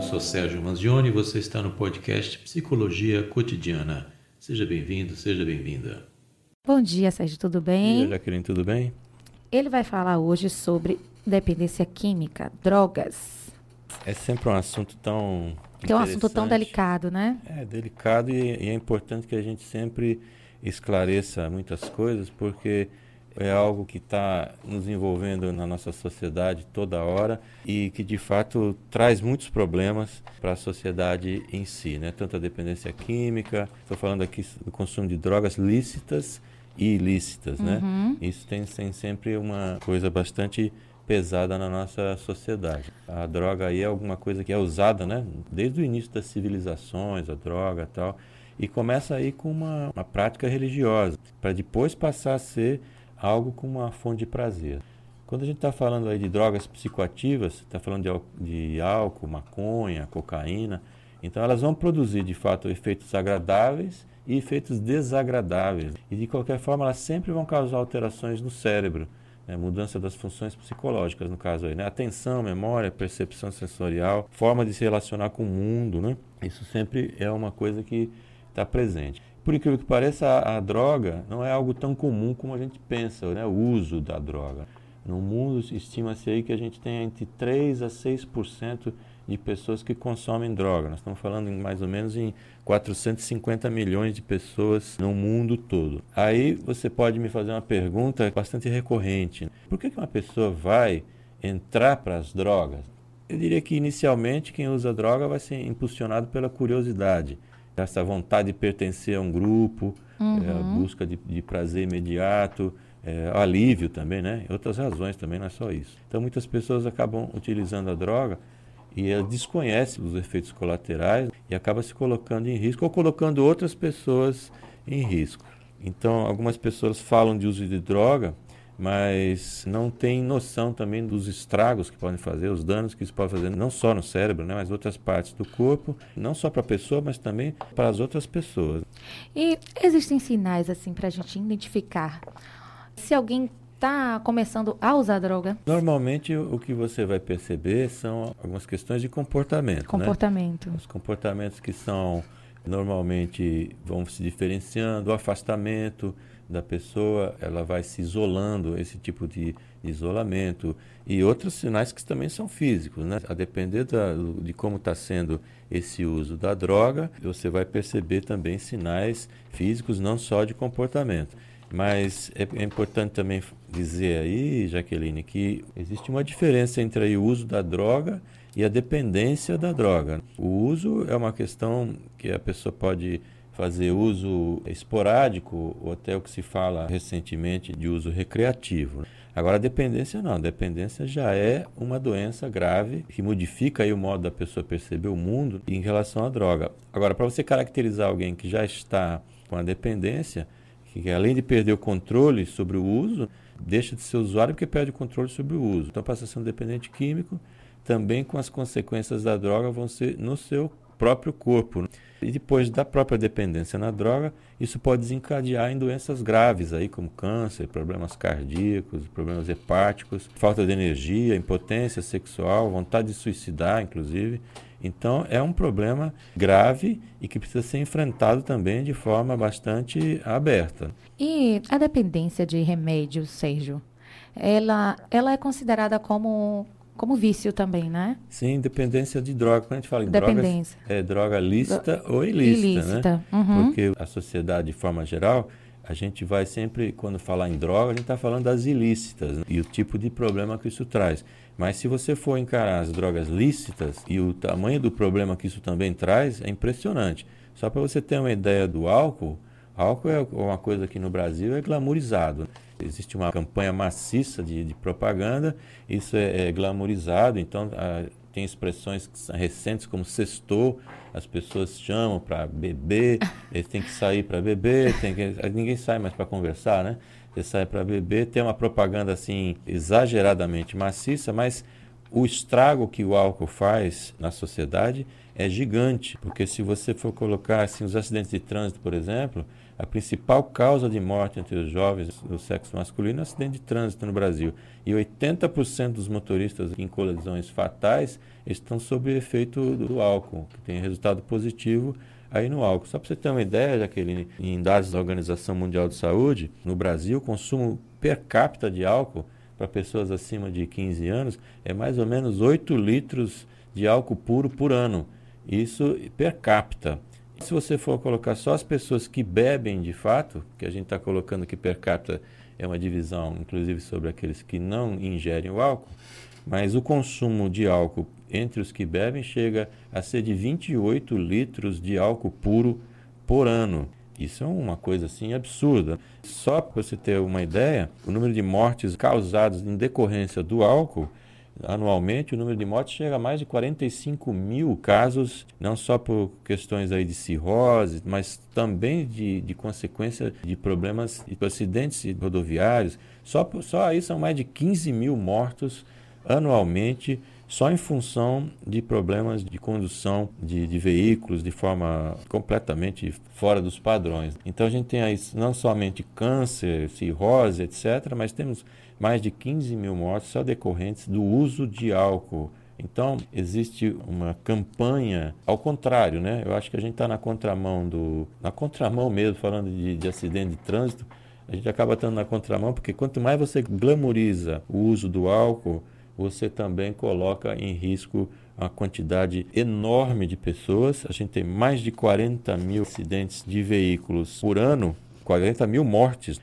Eu sou Sérgio Manzioni e você está no podcast Psicologia Cotidiana. Seja bem-vindo, seja bem-vinda. Bom dia, Sérgio, tudo bem? E aí, Jaqueline, tudo bem? Ele vai falar hoje sobre dependência química, drogas. É sempre um assunto tão. Que é um assunto tão delicado, né? É delicado e, e é importante que a gente sempre esclareça muitas coisas, porque é algo que está nos envolvendo na nossa sociedade toda hora e que de fato traz muitos problemas para a sociedade em si, né? Tanto a dependência química, estou falando aqui do consumo de drogas lícitas e ilícitas, né? Uhum. Isso tem, tem sempre uma coisa bastante pesada na nossa sociedade. A droga aí é alguma coisa que é usada, né? Desde o início das civilizações, a droga tal. E começa aí com uma, uma prática religiosa, para depois passar a ser algo com uma fonte de prazer. Quando a gente está falando aí de drogas psicoativas, está falando de, de álcool, maconha, cocaína, então elas vão produzir de fato efeitos agradáveis e efeitos desagradáveis. E de qualquer forma elas sempre vão causar alterações no cérebro, né? mudança das funções psicológicas no caso aí, né? atenção, memória, percepção sensorial, forma de se relacionar com o mundo, né? Isso sempre é uma coisa que está presente. Por incrível que pareça, a, a, droga não é algo tão comum como a gente pensa, né? o uso da droga. No mundo, estima-se aí que a gente tem entre 3 a 6% de pessoas que consomem droga. Nós estamos falando em mais ou menos em 450 milhões de pessoas no mundo todo. Aí você pode me fazer uma pergunta bastante recorrente. Por que, que uma pessoa vai entrar para as drogas? Eu diria que inicialmente quem usa droga vai ser impulsionado pela curiosidade essa vontade de pertencer a um grupo, uhum. é, a busca de, de prazer imediato, é, alívio também, né? Outras razões também, não é só isso. Então muitas pessoas acabam utilizando a droga e ela desconhece os efeitos colaterais e acaba se colocando em risco ou colocando outras pessoas em risco. Então algumas pessoas falam de uso de droga mas não tem noção também dos estragos que podem fazer, os danos que isso pode fazer, não só no cérebro, né, mas outras partes do corpo, não só para a pessoa, mas também para as outras pessoas. E existem sinais assim para a gente identificar se alguém está começando a usar droga? Normalmente o que você vai perceber são algumas questões de comportamento. Né? Comportamento. Né? Os comportamentos que são normalmente vão se diferenciando, o afastamento, da pessoa, ela vai se isolando, esse tipo de isolamento. E outros sinais que também são físicos, né? A depender da, de como está sendo esse uso da droga, você vai perceber também sinais físicos, não só de comportamento. Mas é, é importante também dizer aí, Jaqueline, que existe uma diferença entre o uso da droga e a dependência da droga. O uso é uma questão que a pessoa pode fazer uso esporádico, ou até o que se fala recentemente de uso recreativo. Agora, a dependência não. A dependência já é uma doença grave que modifica aí o modo da pessoa perceber o mundo em relação à droga. Agora, para você caracterizar alguém que já está com a dependência, que além de perder o controle sobre o uso, deixa de ser usuário porque perde o controle sobre o uso. Então, passa a ser um dependente químico, também com as consequências da droga vão ser no seu próprio corpo. E depois da própria dependência na droga, isso pode desencadear em doenças graves, aí, como câncer, problemas cardíacos, problemas hepáticos, falta de energia, impotência sexual, vontade de suicidar, inclusive. Então, é um problema grave e que precisa ser enfrentado também de forma bastante aberta. E a dependência de remédios, Sérgio, ela, ela é considerada como como vício também, né? Sim, dependência de droga. Quando a gente fala em drogas, é droga lícita Do... ou ilícita, ilícita. né? Uhum. Porque a sociedade, de forma geral, a gente vai sempre, quando falar em droga, a gente está falando das ilícitas né? e o tipo de problema que isso traz. Mas se você for encarar as drogas lícitas e o tamanho do problema que isso também traz, é impressionante. Só para você ter uma ideia do álcool, álcool é uma coisa que no Brasil é glamourizado. Existe uma campanha maciça de, de propaganda, isso é, é glamorizado, então a, tem expressões recentes como sextou, as pessoas chamam para beber, eles têm que sair para beber, tem que, ninguém sai mais para conversar, né? Você sai para beber, tem uma propaganda assim exageradamente maciça, mas o estrago que o álcool faz na sociedade é gigante, porque se você for colocar assim os acidentes de trânsito, por exemplo, a principal causa de morte entre os jovens do sexo masculino é acidente de trânsito no Brasil. E 80% dos motoristas em colisões fatais estão sob efeito do álcool, que tem resultado positivo aí no álcool. Só para você ter uma ideia, Jaqueline, em dados da Organização Mundial de Saúde, no Brasil, o consumo per capita de álcool para pessoas acima de 15 anos é mais ou menos 8 litros de álcool puro por ano. Isso per capita. Se você for colocar só as pessoas que bebem de fato, que a gente está colocando que per capita é uma divisão, inclusive, sobre aqueles que não ingerem o álcool, mas o consumo de álcool entre os que bebem chega a ser de 28 litros de álcool puro por ano. Isso é uma coisa assim absurda. Só para você ter uma ideia, o número de mortes causadas em decorrência do álcool, anualmente o número de mortes chega a mais de 45 mil casos, não só por questões aí de cirrose, mas também de, de consequência de problemas de acidentes rodoviários. Só, só aí são mais de 15 mil mortos anualmente só em função de problemas de condução de, de, veículos de forma completamente fora dos padrões. Então a gente tem aí não somente câncer, cirrose, etc., mas temos mais de 15 mil mortes só decorrentes do uso de álcool. Então, existe uma campanha ao contrário, né? Eu acho que a gente está na contramão do. Na contramão mesmo, falando de, de acidente de trânsito, a gente acaba estando na contramão, porque quanto mais você glamoriza o uso do álcool, você também coloca em risco uma quantidade enorme de pessoas. A gente tem mais de 40 mil acidentes de veículos por ano, 40 mil mortes.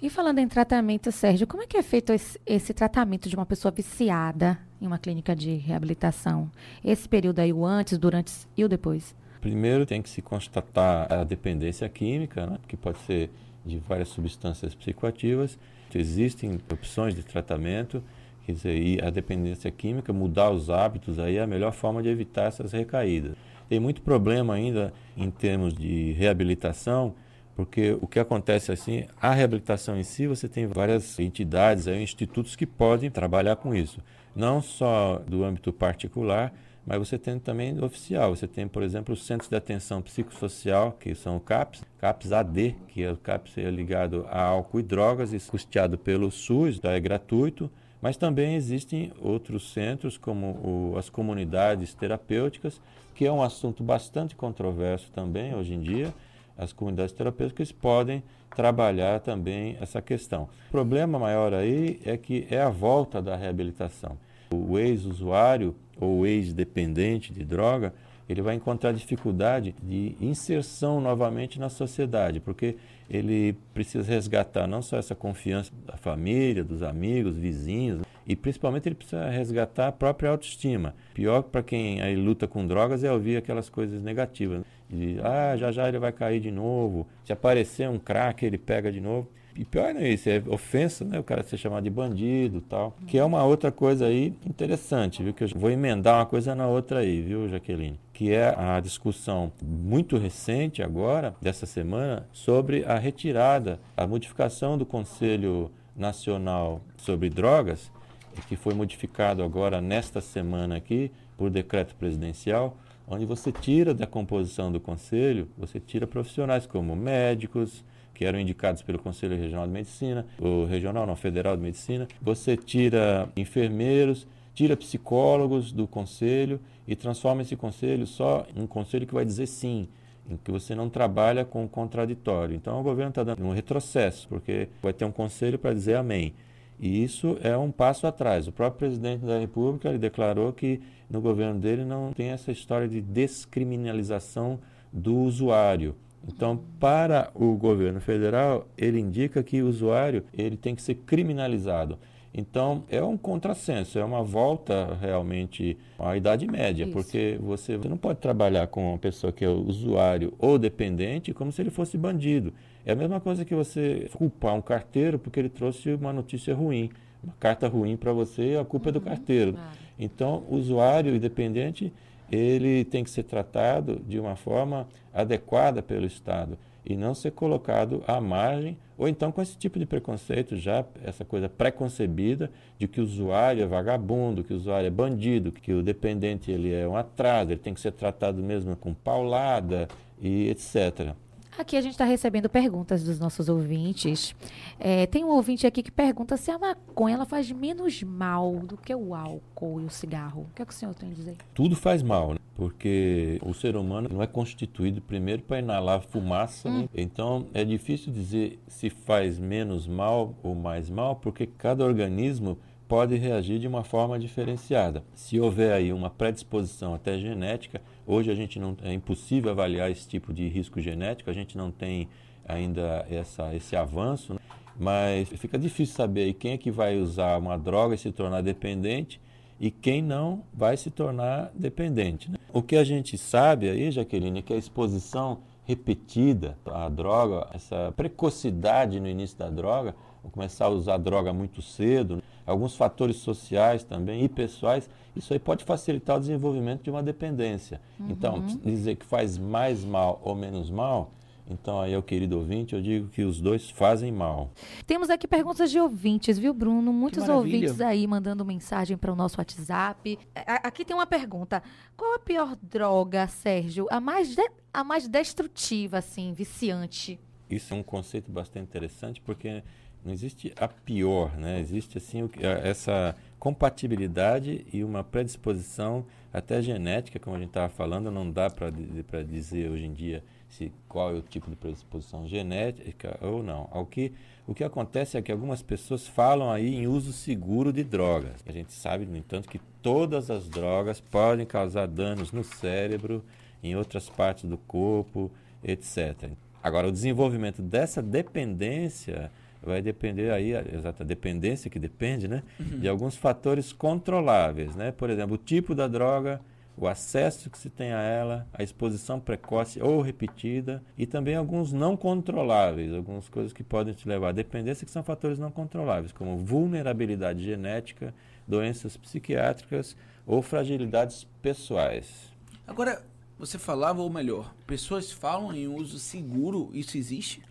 E falando em tratamento, Sérgio, como é que é feito esse, esse, tratamento de uma pessoa viciada em uma clínica de reabilitação? Esse período aí, o antes, durante e o depois? Primeiro tem que se constatar a dependência química, né, que pode ser de várias substâncias psicoativas. Existem opções de tratamento Quer dizer, a dependência química, mudar os hábitos aí é a melhor forma de evitar essas recaídas. Tem muito problema ainda em termos de reabilitação, porque o que acontece assim, a reabilitação em si, você tem várias entidades, aí, institutos que podem trabalhar com isso. Não só do âmbito particular, mas você tem também oficial. Você tem, por exemplo, os Centros de Atenção Psicossocial, que são o CAPS, CAPS AD, que é o CAPS é ligado a álcool e drogas, e custeado pelo SUS, então é gratuito. Mas também existem outros centros, como o, as comunidades terapêuticas, que é um assunto bastante controverso também hoje em dia. As comunidades terapêuticas podem trabalhar também essa questão. O problema maior aí é que é a volta da reabilitação. O ex-usuário ou ex-dependente de droga, ele vai encontrar dificuldade de inserção novamente na sociedade, porque ele precisa resgatar não só essa confiança da família, dos amigos, vizinhos, e principalmente ele precisa resgatar a própria autoestima. Pior para quem aí luta com drogas é ouvir aquelas coisas negativas. Ah, já já ele vai cair de novo. Se aparecer um crack, ele pega de novo. E pior não é isso, é ofensa, né? O cara ser chamado de bandido tal. Que é uma outra coisa aí interessante, viu? Que eu vou emendar uma coisa na outra aí, viu, Jaqueline? Que é a discussão muito recente agora, dessa semana, sobre a retirada, a modificação do Conselho Nacional sobre Drogas, que foi modificado agora nesta semana aqui, por decreto presidencial, onde você tira da composição do conselho, você tira profissionais como médicos, que eram indicados pelo Conselho Regional de Medicina, o Regional não, Federal de Medicina. Você tira enfermeiros, tira psicólogos do conselho e transforma esse conselho só em um conselho que vai dizer sim, em que você não trabalha com o contraditório. Então o governo está dando um retrocesso, porque vai ter um conselho para dizer amém. E isso é um passo atrás. O próprio presidente da República ele declarou que no governo dele não tem essa história de descriminalização do usuário. Então, para o governo federal, ele indica que o usuário ele tem que ser criminalizado. Então, é um contrassenso, é uma volta realmente à Idade Média, Isso. porque você, você não pode trabalhar com uma pessoa que é usuário ou dependente como se ele fosse bandido. É a mesma coisa que você culpar um carteiro porque ele trouxe uma notícia ruim, uma carta ruim para você, a culpa uhum, é do uhum. carteiro. Claro. Então, usuário e dependente ele tem que ser tratado de uma forma adequada pelo Estado e não ser colocado à margem, ou então com esse tipo de preconceito, já essa coisa preconcebida de que o usuário é vagabundo, que o usuário é bandido, que o dependente ele é um atraso, ele tem que ser tratado mesmo com paulada e etc. Aqui a gente está recebendo perguntas dos nossos ouvintes. É, tem um ouvinte aqui que pergunta se a maconha ela faz menos mal do que o álcool e o cigarro. O que, é que o senhor tem a dizer? Tudo faz mal, né? porque o ser humano não é constituído primeiro para inalar fumaça, hum. né? então é difícil dizer se faz menos mal ou mais mal, porque cada organismo pode reagir de uma forma diferenciada. Se houver aí uma predisposição até genética, hoje a gente não é impossível avaliar esse tipo de risco genético, a gente não tem ainda essa, esse avanço, né? mas fica difícil saber quem é que vai usar uma droga e se tornar dependente e quem não vai se tornar dependente. Né? O que a gente sabe aí, Jaqueline, é que a exposição repetida à droga, essa precocidade no início da droga, começar a usar droga muito cedo, né? Alguns fatores sociais também e pessoais, isso aí pode facilitar o desenvolvimento de uma dependência. Então, uhum. Então, dizer que faz mais mal ou menos mal, então, aí, ao querido ouvinte, eu digo que os dois fazem mal. Temos aqui perguntas de ouvintes, viu, Bruno? Muitos ouvintes aí mandando mensagem para o nosso WhatsApp. Aqui tem uma pergunta: qual a pior droga, Sérgio? A mais, de, a mais destrutiva, assim, viciante? Isso é um conceito bastante interessante, porque não existe a pior, né? Existe assim essa compatibilidade e uma predisposição até genética, como a gente estava falando, não dá para dizer hoje em dia se qual é o tipo de predisposição genética ou não. O que, o que acontece é que algumas pessoas falam aí em uso seguro de drogas. A gente sabe, no entanto, que todas as drogas podem causar danos no cérebro, em outras partes do corpo, etc. Agora, o desenvolvimento dessa dependência vai depender aí, a exata dependência que depende, né, uhum. de alguns fatores controláveis, né? Por exemplo, o tipo da droga, o acesso que se tem a ela, a exposição precoce ou repetida e também alguns não controláveis, algumas coisas que podem te levar à dependência que são fatores não controláveis, como vulnerabilidade genética, doenças psiquiátricas ou fragilidades pessoais. Agora, você falava, ou melhor, pessoas falam em uso seguro, isso existe?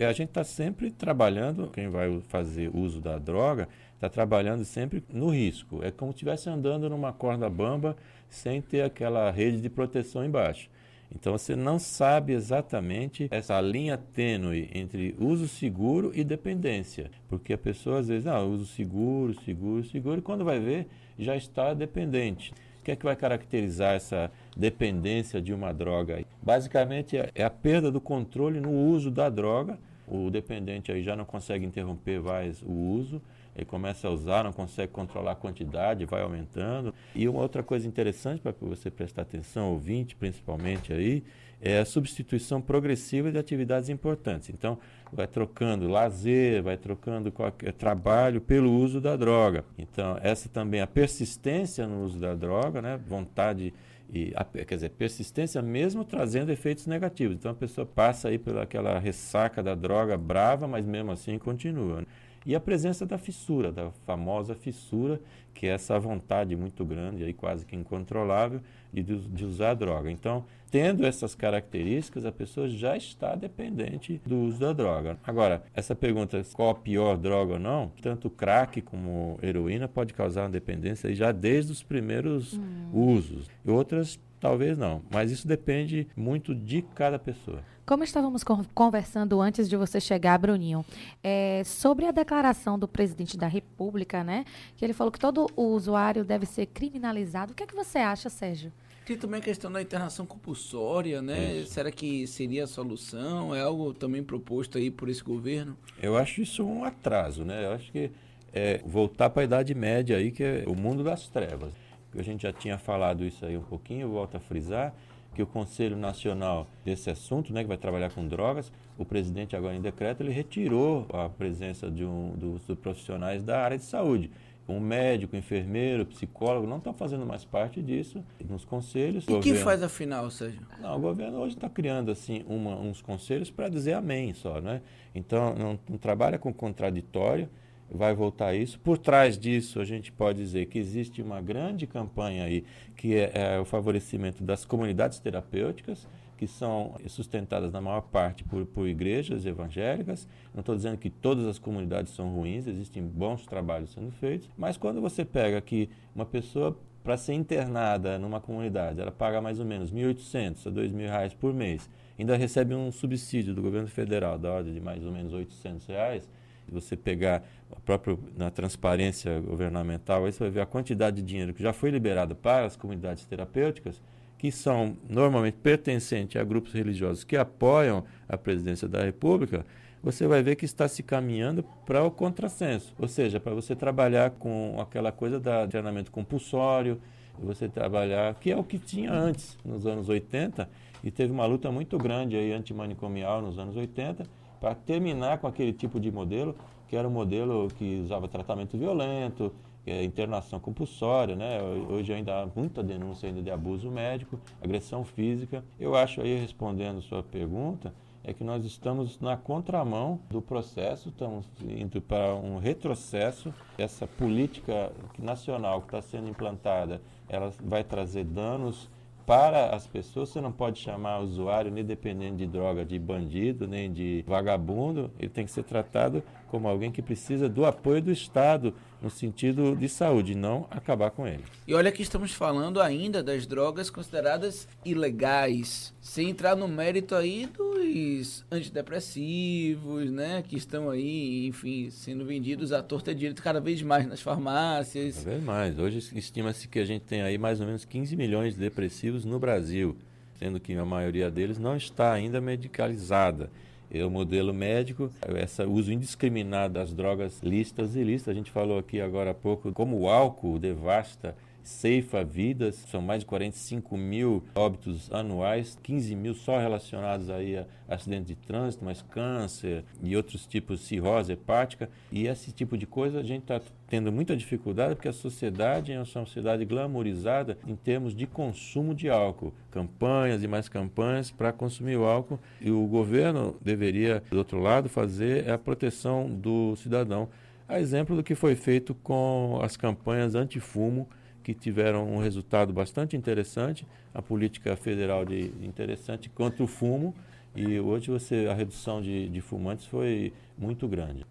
A gente está sempre trabalhando, quem vai fazer uso da droga, está trabalhando sempre no risco. É como se estivesse andando numa corda bamba sem ter aquela rede de proteção embaixo. Então você não sabe exatamente essa linha tênue entre uso seguro e dependência, porque a pessoa às vezes, ah, uso seguro, seguro, seguro, e quando vai ver, já está dependente. Que é que vai caracterizar essa dependência de uma droga? Basicamente é a perda do controle no uso da droga. O dependente aí já não consegue interromper mais o uso ele começa a usar, não consegue controlar a quantidade, vai aumentando. E uma outra coisa interessante para você prestar atenção, ouvinte principalmente aí, é a substituição progressiva de atividades importantes. Então, vai trocando lazer, vai trocando qualquer trabalho pelo uso da droga. Então, essa também, a persistência no uso da droga, né, vontade e a, quer dizer, persistência mesmo trazendo efeitos negativos. Então a pessoa passa aí pelaquela ressaca da droga brava, mas mesmo assim continua. Né? E a presença da fissura, da famosa fissura, que é essa vontade muito grande, aí quase que incontrolável, de, de usar a droga. Então, tendo essas características, a pessoa já está dependente do uso da droga. Agora, essa pergunta, qual a pior droga ou não, tanto crack como heroína pode causar uma dependência já desde os primeiros hum. usos. E outras Talvez não, mas isso depende muito de cada pessoa. Como estávamos conversando antes de você chegar, Bruninho, é, sobre a declaração do presidente da República, né? Que ele falou que todo usuário deve ser criminalizado. O que é que você acha, Sérgio? Tem também a questão da internação compulsória, né? Isso. Será que seria a solução? É algo também proposto aí por esse governo? Eu acho isso um atraso, né? Eu acho que é voltar para a Idade Média aí, que é o mundo das trevas a gente já tinha falado isso aí um pouquinho, volto a frisar, que o Conselho Nacional desse assunto, né, que vai trabalhar com drogas, o presidente agora em decreto, ele retirou a presença de um dos, dos profissionais da área de saúde. Um médico, enfermeiro, psicólogo não estão fazendo mais parte disso nos conselhos. E o que faz afinal, Sérgio? Não, o governo hoje está criando assim uma, uns conselhos para dizer amém só, né? Então não, não trabalha com contraditório vai voltar isso. Por trás disso, a gente pode dizer que existe uma grande campanha aí, que é, é o favorecimento das comunidades terapêuticas, que são sustentadas na maior parte por, por igrejas evangélicas. Não estou dizendo que todas as comunidades são ruins, existem bons trabalhos sendo feitos, mas quando você pega que uma pessoa para ser internada numa comunidade, ela paga mais ou menos R$ 1.800 a R$ 2.000 por mês ainda recebe um subsídio do governo federal da ordem de mais ou menos 800 reais. Se você pegar próprio na transparência governamental, aí você vai ver a quantidade de dinheiro que já foi liberado para as comunidades terapêuticas, que são normalmente pertencentes a grupos religiosos que apoiam a presidência da República, você vai ver que está se caminhando para o contrassenso, ou seja, para você trabalhar com aquela coisa da treinamento compulsório, você trabalhar, que é o que tinha antes, nos anos 80, e teve uma luta muito grande aí antimanicomial nos anos 80, para terminar com aquele tipo de modelo, que era um modelo que usava tratamento violento, é, internação compulsória, né? Hoje ainda há muita denúncia ainda de abuso médico, agressão física. Eu acho aí, respondendo sua pergunta, é que nós estamos na contramão do processo, estamos indo para um retrocesso. Essa política nacional que está sendo implantada, ela vai trazer danos para as pessoas, você não pode chamar o usuário, nem dependendo de droga, de bandido, nem de vagabundo. Ele tem que ser tratado como alguém que precisa do apoio do Estado no sentido de saúde, não acabar com ele. E olha que estamos falando ainda das drogas consideradas ilegais, sem entrar no mérito aí dos antidepressivos, né, que estão aí, enfim, sendo vendidos à torta direito cada vez mais nas farmácias. Cada vez mais. Hoje estima-se que a gente tem aí mais ou menos 15 milhões de depressivos no Brasil, sendo que a maioria deles não está ainda medicalizada é o modelo médico, esse uso indiscriminado das drogas listas e ilícitas. A gente falou aqui agora há pouco como o álcool devasta ceifa vidas, são mais de 45 mil óbitos anuais, 15 mil só relacionados aí a acidentes de trânsito, mas câncer e outros tipos cirrose hepática. E esse tipo de coisa a gente está tendo muita dificuldade porque a sociedade é uma sociedade glamorizada em termos de consumo de álcool. Campanhas e mais campanhas para consumir o álcool. E o governo deveria, do outro lado, fazer a proteção do cidadão. A exemplo do que foi feito com as campanhas anti-fumo que tiveram um resultado bastante interessante, a política federal de interessante contra o fumo, e hoje você a redução de, de fumantes foi muito grande.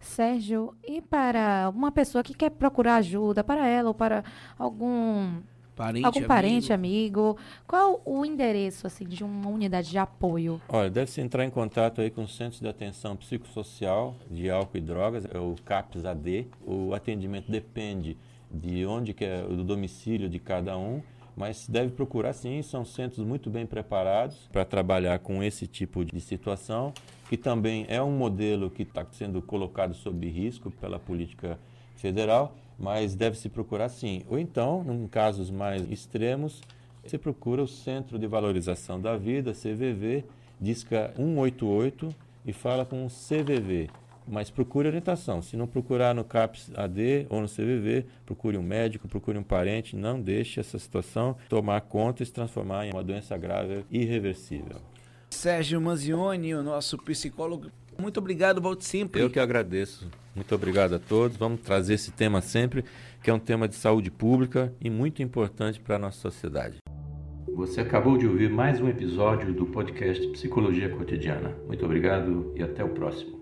Sérgio, e para uma pessoa que quer procurar ajuda para ela ou para algum parente, algum parente, amigo. amigo. Qual o endereço assim de uma unidade de apoio? Olha, deve-se entrar em contato aí com o Centro de Atenção Psicossocial de Álcool e Drogas, é o CAPS AD. O atendimento depende de onde que é o domicílio de cada um, mas deve procurar sim, são centros muito bem preparados para trabalhar com esse tipo de situação, que também é um modelo que está sendo colocado sob risco pela política federal, mas deve se procurar sim. Ou então, em casos mais extremos, se procura o Centro de Valorização da Vida, CVV, disca 188 e fala com o CVV, mas procure orientação. Se não procurar no CAPS AD ou no CVV, procure um médico, procure um parente. Não deixe essa situação tomar conta e se transformar em uma doença grave irreversível. Sérgio Manzioni, o nosso psicólogo. Muito obrigado, volte sempre. Eu que agradeço. Muito obrigado a todos. Vamos trazer esse tema sempre, que é um tema de saúde pública e muito importante para a nossa sociedade. Você acabou de ouvir mais um episódio do podcast Psicologia Cotidiana. Muito obrigado e até o próximo.